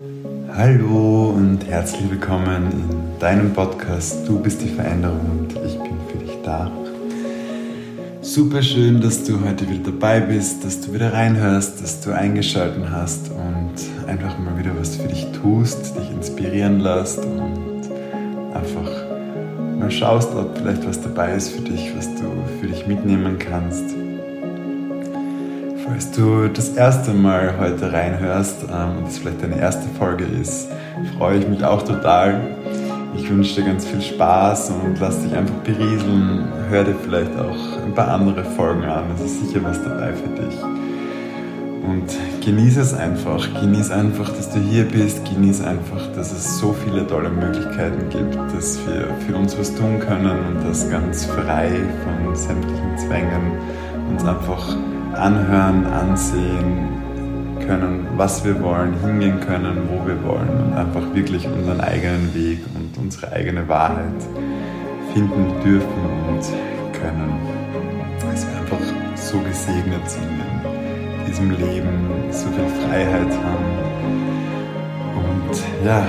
Hallo und herzlich willkommen in deinem Podcast Du bist die Veränderung und ich bin für dich da. Super schön, dass du heute wieder dabei bist, dass du wieder reinhörst, dass du eingeschaltet hast und einfach mal wieder was für dich tust, dich inspirieren lässt und einfach mal schaust, ob vielleicht was dabei ist für dich, was du für dich mitnehmen kannst. Falls du das erste Mal heute reinhörst ähm, und es vielleicht deine erste Folge ist, freue ich mich auch total. Ich wünsche dir ganz viel Spaß und lass dich einfach berieseln. Hör dir vielleicht auch ein paar andere Folgen an. Es ist sicher was dabei für dich. Und genieße es einfach. Genieße einfach, dass du hier bist. Genieße einfach, dass es so viele tolle Möglichkeiten gibt, dass wir für uns was tun können und das ganz frei von sämtlichen Zwängen uns einfach anhören, ansehen können, was wir wollen, hingehen können, wo wir wollen und einfach wirklich unseren eigenen Weg und unsere eigene Wahrheit finden dürfen und können. Dass wir einfach so gesegnet sind in diesem Leben, so viel Freiheit haben und ja,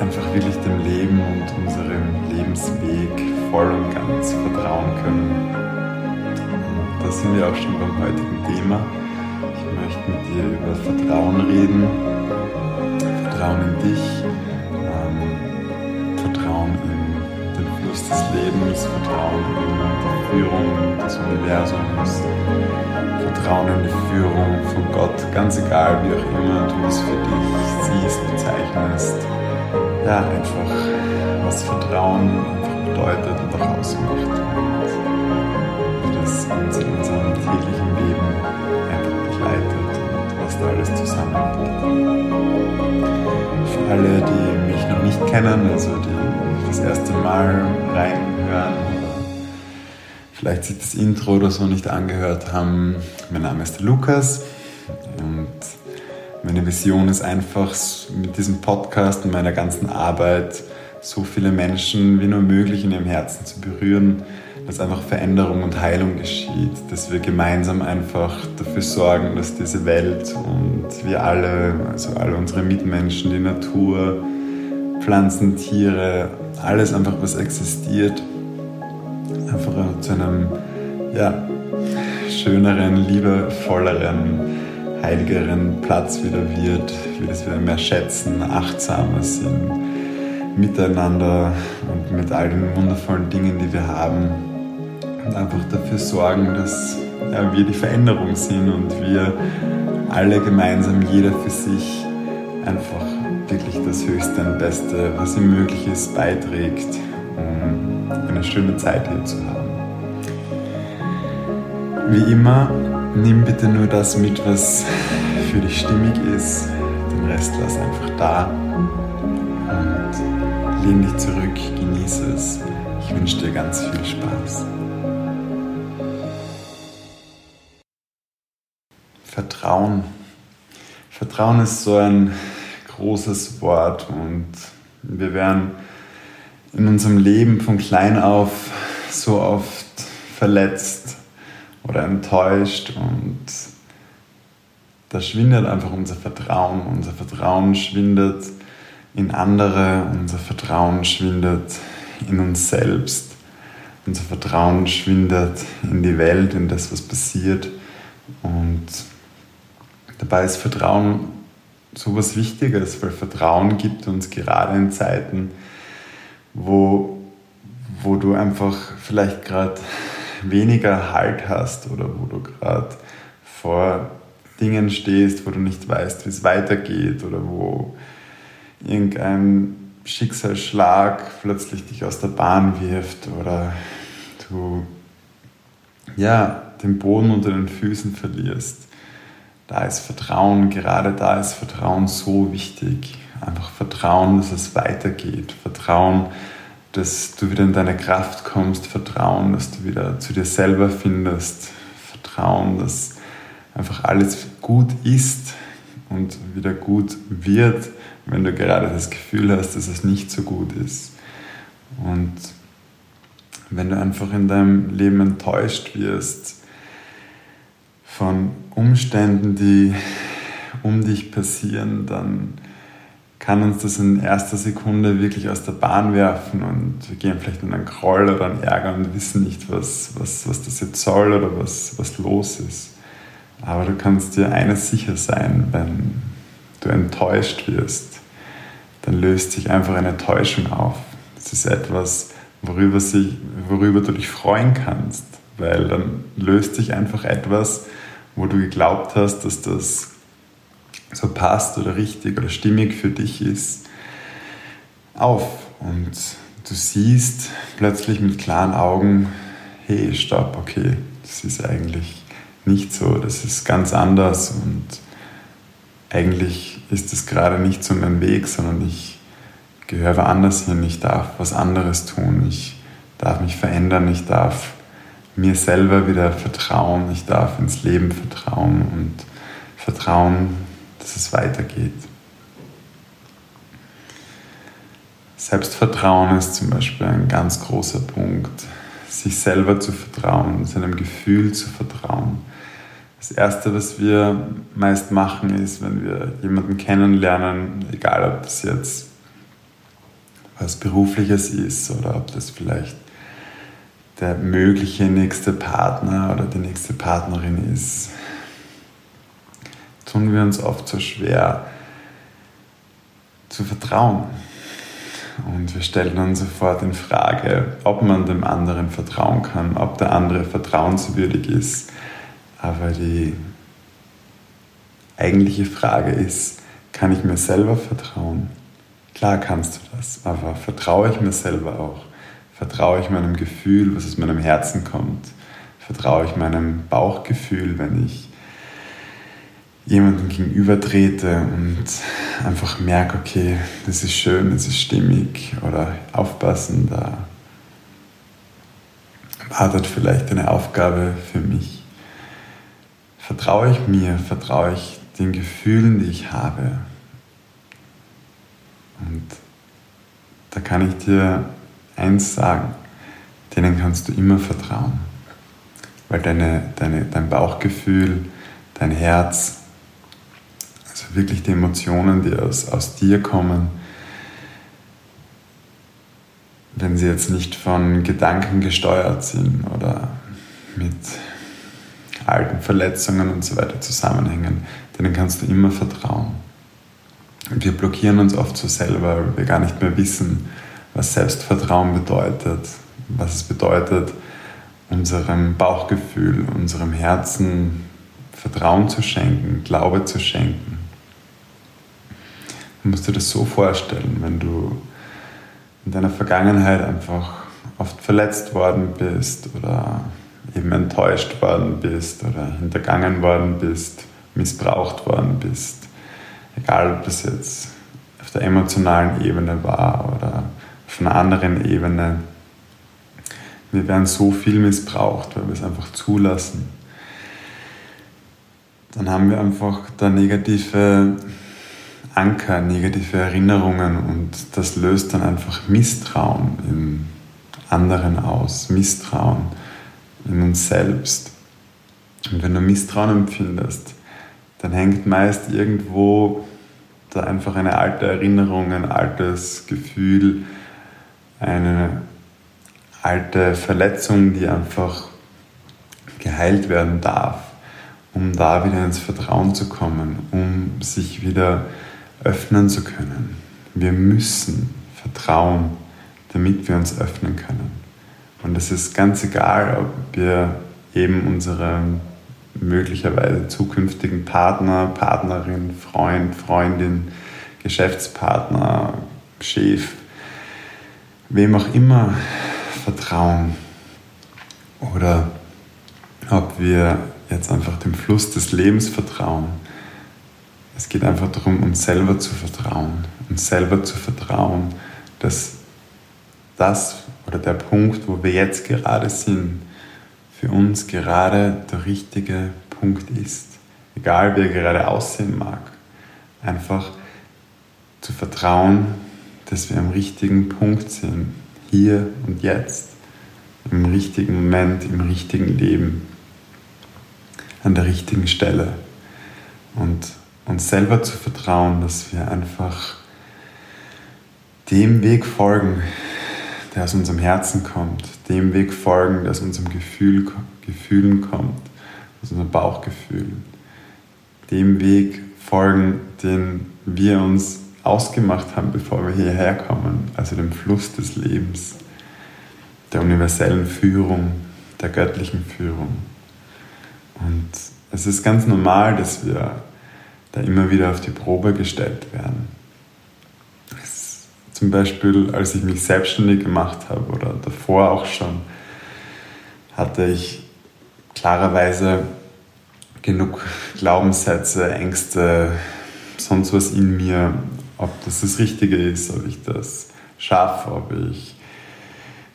einfach wirklich dem Leben und unserem Lebensweg voll und ganz vertrauen können da sind wir auch schon beim heutigen Thema. Ich möchte mit dir über Vertrauen reden. Vertrauen in dich, ähm, Vertrauen in den Fluss des Lebens, Vertrauen in die Führung des Universums, Vertrauen in die Führung von Gott, ganz egal wie auch immer du es für dich siehst, bezeichnest. Ja, einfach was Vertrauen einfach bedeutet und auch ausmacht das uns in unserem täglichen Leben einfach begleitet und was da alles zusammenhängt. Für alle, die mich noch nicht kennen, also die das erste Mal reinhören oder vielleicht sich das Intro oder so nicht angehört haben, mein Name ist Lukas und meine Vision ist einfach mit diesem Podcast und meiner ganzen Arbeit so viele Menschen wie nur möglich in ihrem Herzen zu berühren, dass einfach Veränderung und Heilung geschieht, dass wir gemeinsam einfach dafür sorgen, dass diese Welt und wir alle, also alle unsere Mitmenschen, die Natur, Pflanzen, Tiere, alles einfach, was existiert, einfach zu einem ja, schöneren, liebevolleren, heiligeren Platz wieder wird, wir das wieder mehr schätzen, achtsamer sind miteinander und mit all den wundervollen Dingen, die wir haben, und einfach dafür sorgen, dass ja, wir die Veränderung sind und wir alle gemeinsam, jeder für sich, einfach wirklich das Höchste und Beste, was ihm möglich ist, beiträgt, um eine schöne Zeit hier zu haben. Wie immer, nimm bitte nur das mit, was für dich stimmig ist. Den Rest lass einfach da und lehn dich zurück, genieße es. Ich wünsche dir ganz viel Spaß. Vertrauen. Vertrauen ist so ein großes Wort und wir werden in unserem Leben von klein auf so oft verletzt oder enttäuscht und da schwindet einfach unser Vertrauen. Unser Vertrauen schwindet in andere, unser Vertrauen schwindet in uns selbst, unser Vertrauen schwindet in die Welt, in das, was passiert und Dabei ist Vertrauen so was Wichtiges, weil Vertrauen gibt uns gerade in Zeiten, wo, wo du einfach vielleicht gerade weniger Halt hast oder wo du gerade vor Dingen stehst, wo du nicht weißt, wie es weitergeht oder wo irgendein Schicksalsschlag plötzlich dich aus der Bahn wirft oder du ja, den Boden unter den Füßen verlierst. Da ist Vertrauen, gerade da ist Vertrauen so wichtig. Einfach Vertrauen, dass es weitergeht. Vertrauen, dass du wieder in deine Kraft kommst. Vertrauen, dass du wieder zu dir selber findest. Vertrauen, dass einfach alles gut ist und wieder gut wird, wenn du gerade das Gefühl hast, dass es nicht so gut ist. Und wenn du einfach in deinem Leben enttäuscht wirst, von Umständen, die um dich passieren, dann kann uns das in erster Sekunde wirklich aus der Bahn werfen und wir gehen vielleicht in einen Groll oder einen Ärger und wissen nicht, was, was, was das jetzt soll oder was, was los ist. Aber du kannst dir eines sicher sein, wenn du enttäuscht wirst, dann löst sich einfach eine Täuschung auf. Das ist etwas, worüber, sich, worüber du dich freuen kannst, weil dann löst sich einfach etwas, wo du geglaubt hast, dass das so passt oder richtig oder stimmig für dich ist, auf. Und du siehst plötzlich mit klaren Augen, hey, stopp, okay, das ist eigentlich nicht so, das ist ganz anders und eigentlich ist es gerade nicht so mein Weg, sondern ich gehöre woanders hin, ich darf was anderes tun, ich darf mich verändern, ich darf mir selber wieder vertrauen, ich darf ins Leben vertrauen und vertrauen, dass es weitergeht. Selbstvertrauen ist zum Beispiel ein ganz großer Punkt. Sich selber zu vertrauen, seinem Gefühl zu vertrauen. Das Erste, was wir meist machen, ist, wenn wir jemanden kennenlernen, egal ob das jetzt was Berufliches ist oder ob das vielleicht der mögliche nächste Partner oder die nächste Partnerin ist, tun wir uns oft so schwer zu vertrauen. Und wir stellen uns sofort in Frage, ob man dem anderen vertrauen kann, ob der andere vertrauenswürdig ist. Aber die eigentliche Frage ist, kann ich mir selber vertrauen? Klar kannst du das, aber vertraue ich mir selber auch? Vertraue ich meinem Gefühl, was aus meinem Herzen kommt? Vertraue ich meinem Bauchgefühl, wenn ich jemandem gegenüber trete und einfach merke, okay, das ist schön, das ist stimmig oder aufpassen, da wartet vielleicht eine Aufgabe für mich. Vertraue ich mir, vertraue ich den Gefühlen, die ich habe. Und da kann ich dir eins sagen, denen kannst du immer vertrauen. Weil deine, deine, dein Bauchgefühl, dein Herz, also wirklich die Emotionen, die aus, aus dir kommen, wenn sie jetzt nicht von Gedanken gesteuert sind oder mit alten Verletzungen und so weiter zusammenhängen, denen kannst du immer vertrauen. Und wir blockieren uns oft so selber, weil wir gar nicht mehr wissen, was Selbstvertrauen bedeutet, was es bedeutet, unserem Bauchgefühl, unserem Herzen Vertrauen zu schenken, Glaube zu schenken. Du musst dir das so vorstellen, wenn du in deiner Vergangenheit einfach oft verletzt worden bist oder eben enttäuscht worden bist oder hintergangen worden bist, missbraucht worden bist. Egal, ob das jetzt auf der emotionalen Ebene war oder auf einer anderen Ebene. Wir werden so viel missbraucht, weil wir es einfach zulassen. Dann haben wir einfach da negative Anker, negative Erinnerungen und das löst dann einfach Misstrauen im anderen aus, Misstrauen in uns selbst. Und wenn du Misstrauen empfindest, dann hängt meist irgendwo da einfach eine alte Erinnerung, ein altes Gefühl, eine alte Verletzung, die einfach geheilt werden darf, um da wieder ins Vertrauen zu kommen, um sich wieder öffnen zu können. Wir müssen vertrauen, damit wir uns öffnen können. Und es ist ganz egal, ob wir eben unseren möglicherweise zukünftigen Partner, Partnerin, Freund, Freundin, Geschäftspartner, Chef, wem auch immer vertrauen oder ob wir jetzt einfach dem Fluss des Lebens vertrauen es geht einfach darum, uns selber zu vertrauen. Uns selber zu vertrauen, dass das oder der Punkt, wo wir jetzt gerade sind, für uns gerade der richtige Punkt ist. Egal wie er gerade aussehen mag. Einfach zu vertrauen, dass wir am richtigen Punkt sind. Hier und jetzt. Im richtigen Moment, im richtigen Leben. An der richtigen Stelle. Und uns selber zu vertrauen, dass wir einfach dem Weg folgen, der aus unserem Herzen kommt, dem Weg folgen, der aus unserem Gefühl, Gefühlen kommt, aus unserem Bauchgefühl, dem Weg folgen, den wir uns ausgemacht haben, bevor wir hierher kommen, also dem Fluss des Lebens, der universellen Führung, der göttlichen Führung. Und es ist ganz normal, dass wir da immer wieder auf die Probe gestellt werden. Es, zum Beispiel, als ich mich selbstständig gemacht habe oder davor auch schon, hatte ich klarerweise genug Glaubenssätze, Ängste, sonst was in mir, ob das das Richtige ist, ob ich das schaffe, ob ich,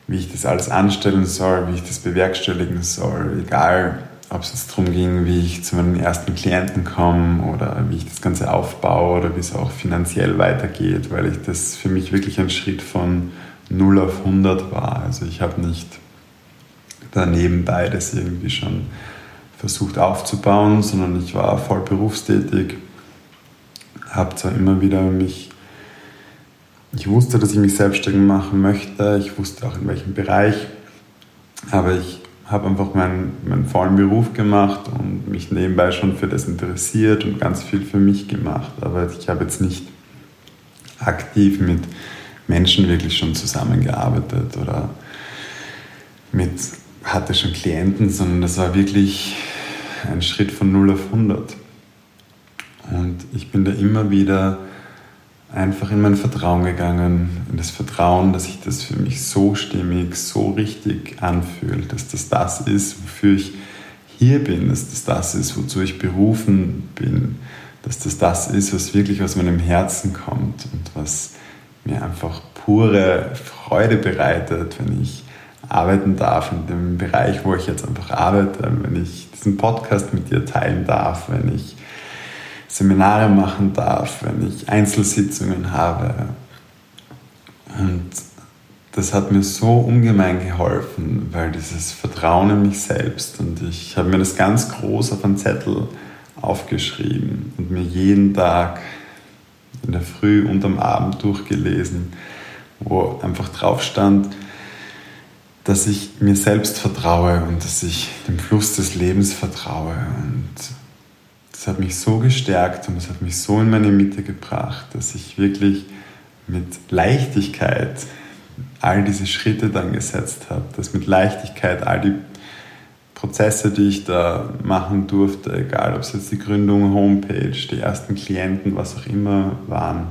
wie ich das alles anstellen soll, wie ich das bewerkstelligen soll, egal ob es jetzt darum ging, wie ich zu meinen ersten Klienten komme oder wie ich das Ganze aufbaue oder wie es auch finanziell weitergeht, weil ich das für mich wirklich ein Schritt von 0 auf 100 war. Also ich habe nicht daneben beides irgendwie schon versucht aufzubauen, sondern ich war voll berufstätig, habe zwar immer wieder mich, ich wusste, dass ich mich selbstständig machen möchte, ich wusste auch in welchem Bereich, aber ich habe einfach meinen, meinen vollen Beruf gemacht und mich nebenbei schon für das interessiert und ganz viel für mich gemacht. Aber ich habe jetzt nicht aktiv mit Menschen wirklich schon zusammengearbeitet oder mit, hatte schon Klienten, sondern das war wirklich ein Schritt von 0 auf 100. Und ich bin da immer wieder einfach in mein Vertrauen gegangen, in das Vertrauen, dass sich das für mich so stimmig, so richtig anfühlt, dass das das ist, wofür ich hier bin, dass das das ist, wozu ich berufen bin, dass das das ist, was wirklich aus meinem Herzen kommt und was mir einfach pure Freude bereitet, wenn ich arbeiten darf in dem Bereich, wo ich jetzt einfach arbeite, wenn ich diesen Podcast mit dir teilen darf, wenn ich Seminare machen darf, wenn ich Einzelsitzungen habe. Und das hat mir so ungemein geholfen, weil dieses Vertrauen in mich selbst und ich habe mir das ganz groß auf einen Zettel aufgeschrieben und mir jeden Tag in der Früh und am Abend durchgelesen, wo einfach drauf stand, dass ich mir selbst vertraue und dass ich dem Fluss des Lebens vertraue und das hat mich so gestärkt und es hat mich so in meine Mitte gebracht, dass ich wirklich mit Leichtigkeit all diese Schritte dann gesetzt habe, dass mit Leichtigkeit all die Prozesse, die ich da machen durfte, egal ob es jetzt die Gründung, Homepage, die ersten Klienten, was auch immer waren,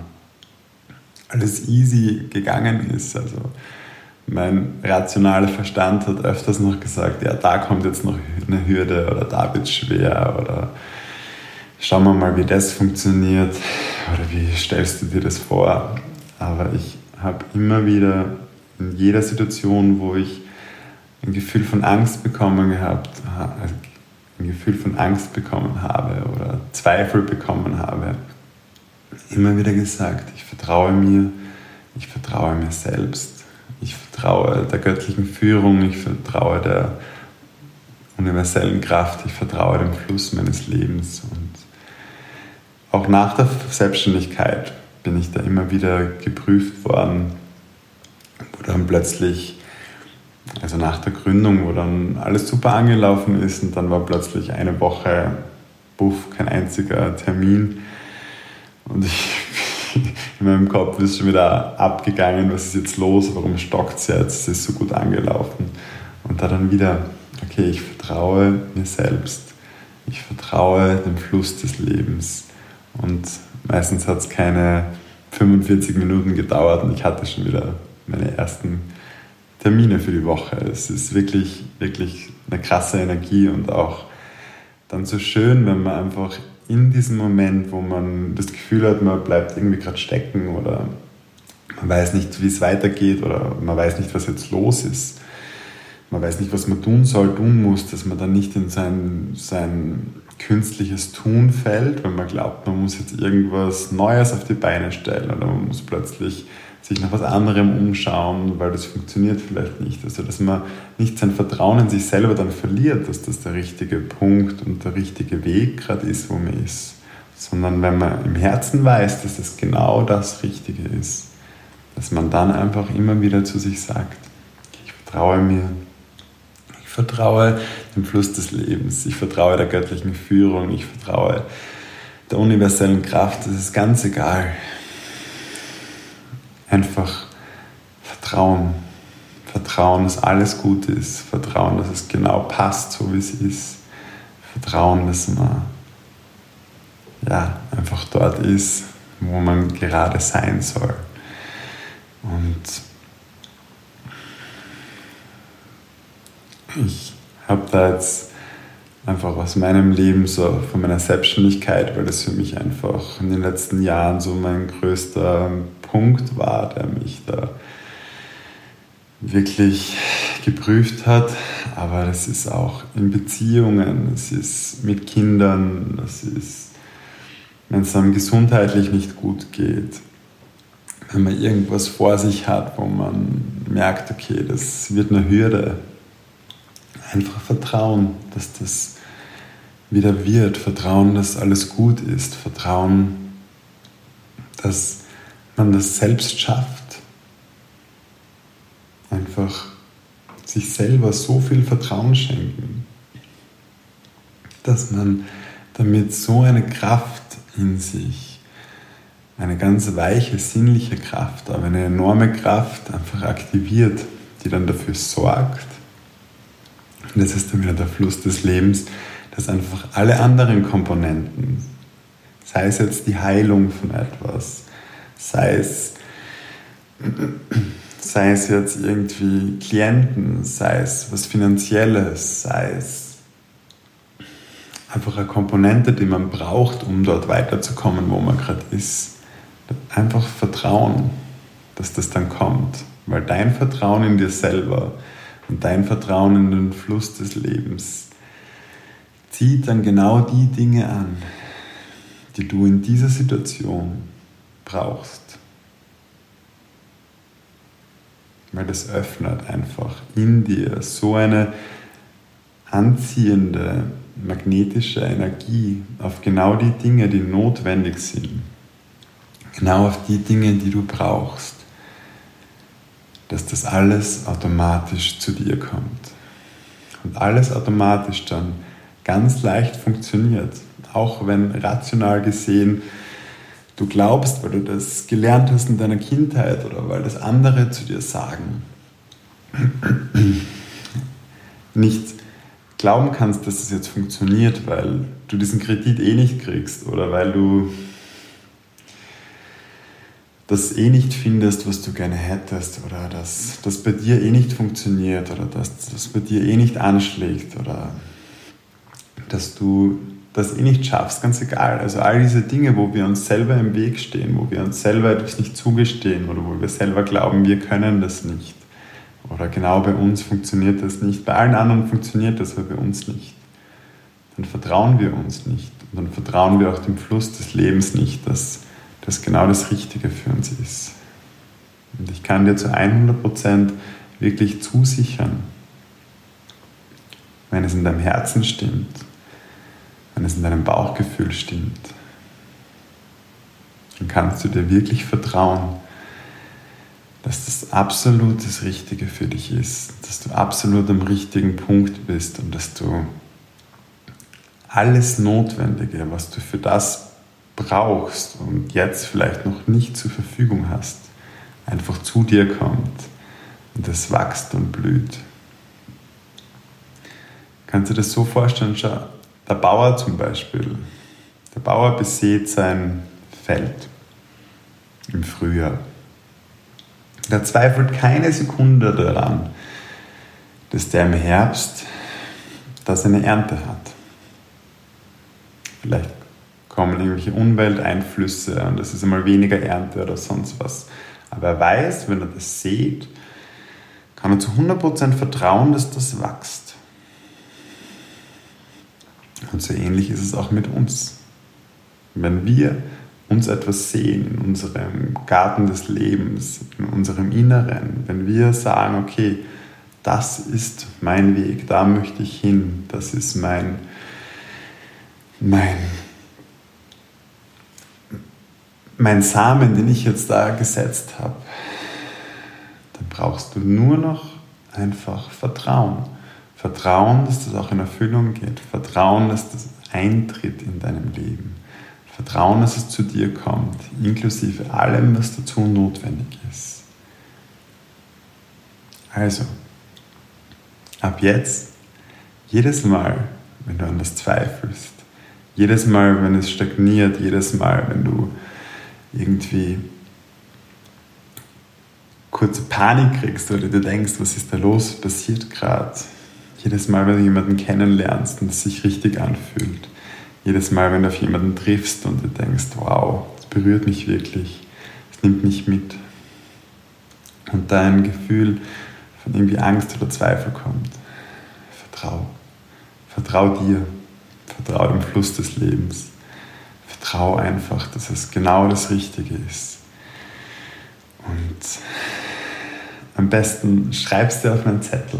alles easy gegangen ist. Also mein rationaler Verstand hat öfters noch gesagt, ja, da kommt jetzt noch eine Hürde oder da wird es schwer oder schauen wir mal, wie das funktioniert oder wie stellst du dir das vor. Aber ich habe immer wieder in jeder Situation, wo ich ein Gefühl von Angst bekommen gehabt, ein Gefühl von Angst bekommen habe oder Zweifel bekommen habe, immer wieder gesagt, ich vertraue mir, ich vertraue mir selbst, ich vertraue der göttlichen Führung, ich vertraue der universellen Kraft, ich vertraue dem Fluss meines Lebens und auch nach der Selbstständigkeit bin ich da immer wieder geprüft worden, wo dann plötzlich, also nach der Gründung, wo dann alles super angelaufen ist und dann war plötzlich eine Woche, buff, kein einziger Termin. Und ich, in meinem Kopf ist schon wieder abgegangen, was ist jetzt los, warum stockt es jetzt, es ist so gut angelaufen. Und da dann wieder, okay, ich vertraue mir selbst, ich vertraue dem Fluss des Lebens und meistens hat es keine 45 Minuten gedauert und ich hatte schon wieder meine ersten Termine für die Woche. Es ist wirklich, wirklich eine krasse Energie und auch dann so schön, wenn man einfach in diesem Moment, wo man das Gefühl hat, man bleibt irgendwie gerade stecken oder man weiß nicht, wie es weitergeht oder man weiß nicht, was jetzt los ist. Man weiß nicht, was man tun soll, tun muss, dass man dann nicht in sein, sein künstliches Tun fällt, wenn man glaubt, man muss jetzt irgendwas Neues auf die Beine stellen oder man muss plötzlich sich nach was anderem umschauen, weil das funktioniert vielleicht nicht. Also dass man nicht sein Vertrauen in sich selber dann verliert, dass das der richtige Punkt und der richtige Weg gerade ist, wo man ist, sondern wenn man im Herzen weiß, dass das genau das Richtige ist, dass man dann einfach immer wieder zu sich sagt, ich vertraue mir, vertraue dem Fluss des Lebens, ich vertraue der göttlichen Führung, ich vertraue der universellen Kraft, das ist ganz egal. Einfach Vertrauen. Vertrauen, dass alles gut ist. Vertrauen, dass es genau passt, so wie es ist. Vertrauen, dass man ja, einfach dort ist, wo man gerade sein soll. Und ich habe da jetzt einfach aus meinem Leben, so von meiner Selbstständigkeit, weil das für mich einfach in den letzten Jahren so mein größter Punkt war, der mich da wirklich geprüft hat. Aber das ist auch in Beziehungen, es ist mit Kindern, das ist, wenn es einem gesundheitlich nicht gut geht, wenn man irgendwas vor sich hat, wo man merkt, okay, das wird eine Hürde. Einfach Vertrauen, dass das wieder wird. Vertrauen, dass alles gut ist. Vertrauen, dass man das selbst schafft einfach sich selber so viel Vertrauen schenken, dass man damit so eine Kraft in sich, eine ganz weiche, sinnliche Kraft, aber eine enorme Kraft einfach aktiviert, die dann dafür sorgt, und das ist dann wieder der Fluss des Lebens, dass einfach alle anderen Komponenten, sei es jetzt die Heilung von etwas, sei es sei es jetzt irgendwie Klienten, sei es was Finanzielles, sei es einfach eine Komponente, die man braucht, um dort weiterzukommen, wo man gerade ist. Einfach Vertrauen, dass das dann kommt, weil dein Vertrauen in dir selber und dein Vertrauen in den Fluss des Lebens zieht dann genau die Dinge an, die du in dieser Situation brauchst. weil das öffnet einfach in dir so eine anziehende magnetische Energie auf genau die Dinge, die notwendig sind. Genau auf die Dinge, die du brauchst. Dass das alles automatisch zu dir kommt. Und alles automatisch dann ganz leicht funktioniert. Auch wenn rational gesehen du glaubst, weil du das gelernt hast in deiner Kindheit oder weil das andere zu dir sagen, nicht glauben kannst, dass es jetzt funktioniert, weil du diesen Kredit eh nicht kriegst oder weil du das eh nicht findest, was du gerne hättest oder dass das bei dir eh nicht funktioniert oder dass das bei dir eh nicht anschlägt oder dass du das eh nicht schaffst, ganz egal. Also all diese Dinge, wo wir uns selber im Weg stehen, wo wir uns selber etwas nicht zugestehen oder wo wir selber glauben, wir können das nicht. Oder genau bei uns funktioniert das nicht. Bei allen anderen funktioniert das, aber bei uns nicht. Dann vertrauen wir uns nicht. Und dann vertrauen wir auch dem Fluss des Lebens nicht, dass das genau das Richtige für uns ist. Und ich kann dir zu 100% wirklich zusichern, wenn es in deinem Herzen stimmt, wenn es in deinem Bauchgefühl stimmt, dann kannst du dir wirklich vertrauen, dass das absolut das Richtige für dich ist, dass du absolut am richtigen Punkt bist und dass du alles Notwendige, was du für das brauchst und jetzt vielleicht noch nicht zur Verfügung hast, einfach zu dir kommt und es wächst und blüht. Kannst du dir das so vorstellen? Schau, der Bauer zum Beispiel, der Bauer besät sein Feld im Frühjahr. Der zweifelt keine Sekunde daran, dass der im Herbst da seine Ernte hat. Vielleicht kommen irgendwelche Umwelteinflüsse und es ist einmal weniger Ernte oder sonst was. Aber er weiß, wenn er das sieht, kann er zu 100% vertrauen, dass das wächst. Und so ähnlich ist es auch mit uns. Wenn wir uns etwas sehen in unserem Garten des Lebens, in unserem Inneren, wenn wir sagen, okay, das ist mein Weg, da möchte ich hin, das ist mein, mein, mein Samen, den ich jetzt da gesetzt habe, dann brauchst du nur noch einfach Vertrauen. Vertrauen, dass das auch in Erfüllung geht. Vertrauen, dass das eintritt in deinem Leben. Vertrauen, dass es zu dir kommt, inklusive allem, was dazu notwendig ist. Also, ab jetzt, jedes Mal, wenn du an das zweifelst, jedes Mal, wenn es stagniert, jedes Mal, wenn du irgendwie kurze Panik kriegst oder du denkst, was ist da los, passiert gerade. Jedes Mal, wenn du jemanden kennenlernst und es sich richtig anfühlt. Jedes Mal, wenn du auf jemanden triffst und du denkst, wow, das berührt mich wirklich, es nimmt mich mit. Und da ein Gefühl von irgendwie Angst oder Zweifel kommt. Vertrau. Vertrau dir. Vertrau dem Fluss des Lebens. Vertrau einfach, dass es genau das Richtige ist. Und am besten schreibst du auf einen Zettel,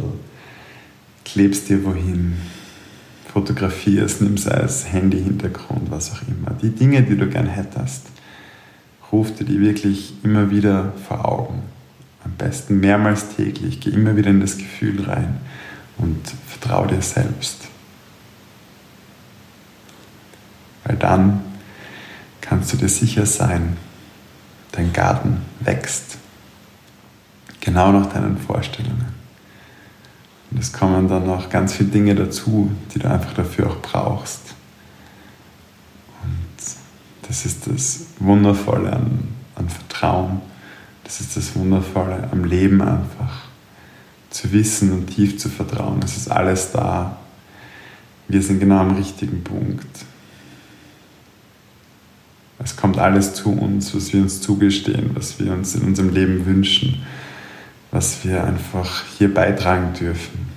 klebst dir wohin, fotografierst, nimmst als Handy-Hintergrund, was auch immer. Die Dinge, die du gern hättest, ruf dir die wirklich immer wieder vor Augen. Am besten mehrmals täglich. Geh immer wieder in das Gefühl rein und vertraue dir selbst. Weil dann kannst du dir sicher sein, dein Garten wächst. Genau nach deinen Vorstellungen. Und es kommen dann noch ganz viele Dinge dazu, die du einfach dafür auch brauchst. Und das ist das Wundervolle an, an Vertrauen. Das ist das Wundervolle am Leben einfach. Zu wissen und tief zu vertrauen. Es ist alles da. Wir sind genau am richtigen Punkt. Es kommt alles zu uns, was wir uns zugestehen, was wir uns in unserem Leben wünschen, was wir einfach hier beitragen dürfen.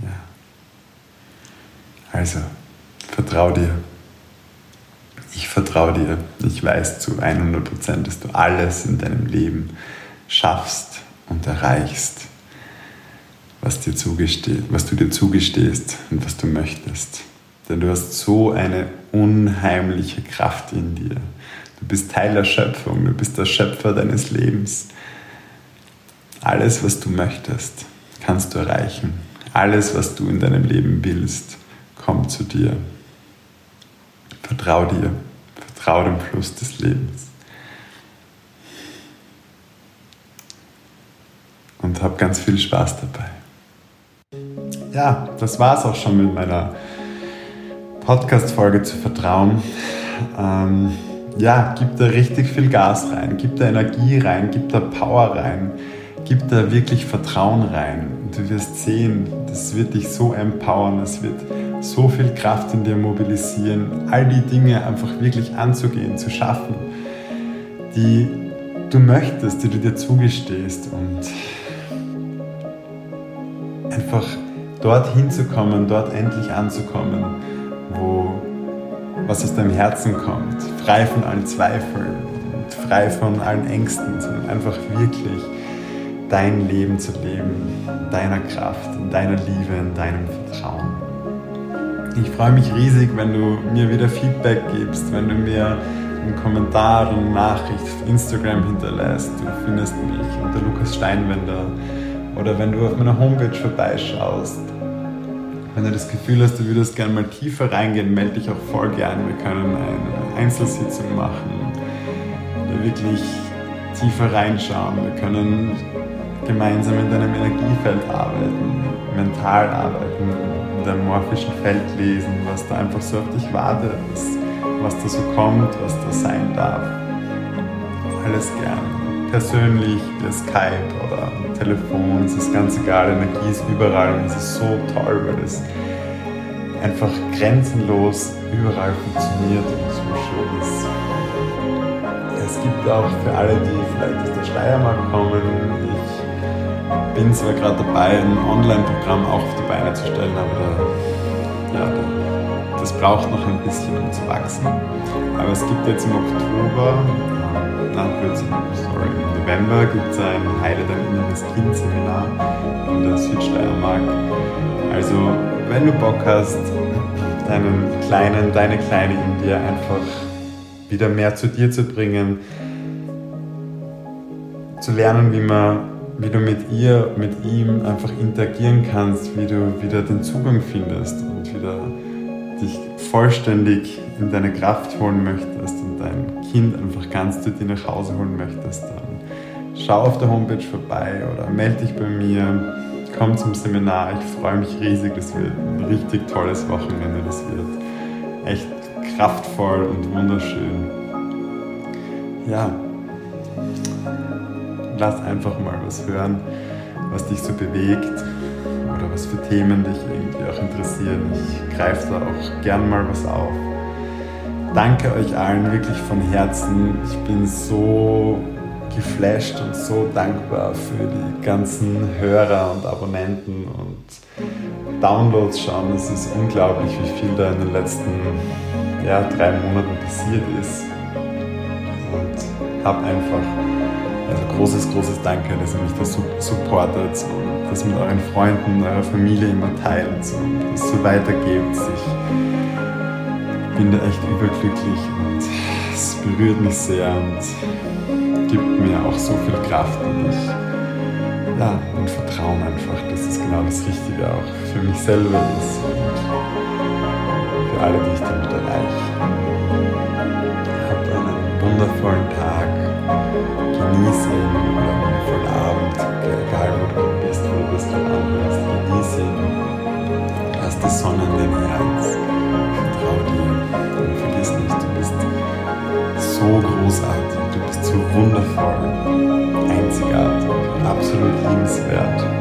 Ja. Also, vertrau dir. Ich vertraue dir. Ich weiß zu 100%, dass du alles in deinem Leben schaffst und erreichst was, dir was du dir zugestehst und was du möchtest. Denn du hast so eine unheimliche Kraft in dir. Du bist Teil der Schöpfung, du bist der Schöpfer deines Lebens. Alles, was du möchtest, kannst du erreichen. Alles, was du in deinem Leben willst, kommt zu dir. Vertrau dir, vertrau dem Fluss des Lebens. Und hab ganz viel Spaß dabei ja, das war es auch schon mit meiner Podcast-Folge zu Vertrauen. Ähm, ja, gib da richtig viel Gas rein, gib da Energie rein, gib da Power rein, gib da wirklich Vertrauen rein. Und du wirst sehen, das wird dich so empowern, es wird so viel Kraft in dir mobilisieren, all die Dinge einfach wirklich anzugehen, zu schaffen, die du möchtest, die du dir zugestehst und einfach dorthin zu kommen, dort endlich anzukommen, wo was aus deinem Herzen kommt, frei von allen Zweifeln und frei von allen Ängsten, sondern einfach wirklich dein Leben zu leben, in deiner Kraft, in deiner Liebe, in deinem Vertrauen. Ich freue mich riesig, wenn du mir wieder Feedback gibst, wenn du mir einen Kommentar eine Nachricht auf Instagram hinterlässt. Du findest mich unter Lukas Steinwender oder wenn du auf meiner Homepage vorbeischaust wenn du das Gefühl hast, du würdest gerne mal tiefer reingehen, melde dich auch voll gern. Wir können eine Einzelsitzung machen, da wirklich tiefer reinschauen. Wir können gemeinsam in deinem Energiefeld arbeiten, mental arbeiten, in deinem morphischen Feld lesen, was da einfach so auf dich wartet, was, da so kommt, was da sein darf. Alles gern persönlich, via Skype oder Telefon, es ist ganz egal, Energie ist überall und es ist so toll, weil es einfach grenzenlos überall funktioniert und so schön ist. Es gibt auch für alle, die vielleicht aus der Steiermark kommen, ich bin zwar gerade dabei, ein Online-Programm auch auf die Beine zu stellen, aber ja, das braucht noch ein bisschen, um zu wachsen. Aber es gibt jetzt im Oktober na, sorry, im November gibt es ein Heile dein inneres Kind Seminar in der Südsteiermark. Also, wenn du Bock hast, deinen Kleinen, deine Kleine in dir einfach wieder mehr zu dir zu bringen, zu lernen, wie man wie du mit ihr, mit ihm einfach interagieren kannst, wie du wieder den Zugang findest und wieder dich vollständig in deine Kraft holen möchtest und dein Kind einfach ganz zu dir nach Hause holen möchtest, dann schau auf der Homepage vorbei oder melde dich bei mir, komm zum Seminar. Ich freue mich riesig, das wird ein richtig tolles Wochenende, das wird echt kraftvoll und wunderschön. Ja, lass einfach mal was hören, was dich so bewegt oder was für Themen dich irgendwie auch interessieren. Ich greife da auch gern mal was auf. Danke euch allen wirklich von Herzen. Ich bin so geflasht und so dankbar für die ganzen Hörer und Abonnenten und Downloads schauen. Es ist unglaublich, wie viel da in den letzten ja, drei Monaten passiert ist. Und habe einfach also großes, großes Danke, dass ihr mich da supportet und das mit euren Freunden, eurer Familie immer teilt und das so weitergebt. Ich bin da echt überglücklich und es berührt mich sehr und gibt mir auch so viel Kraft und ich ja, und Vertrauen einfach, dass es genau das Richtige auch für mich selber ist und für alle, die ich damit erreiche. Habt einen wundervollen Tag genieße ihn oder wundervollen Abend, egal wo du bist, wo du bist, wo du anhörst, genieße ihn. Lass die Sonne in dein Herz. Wundervoll, einzigartig, absolut liebenswert.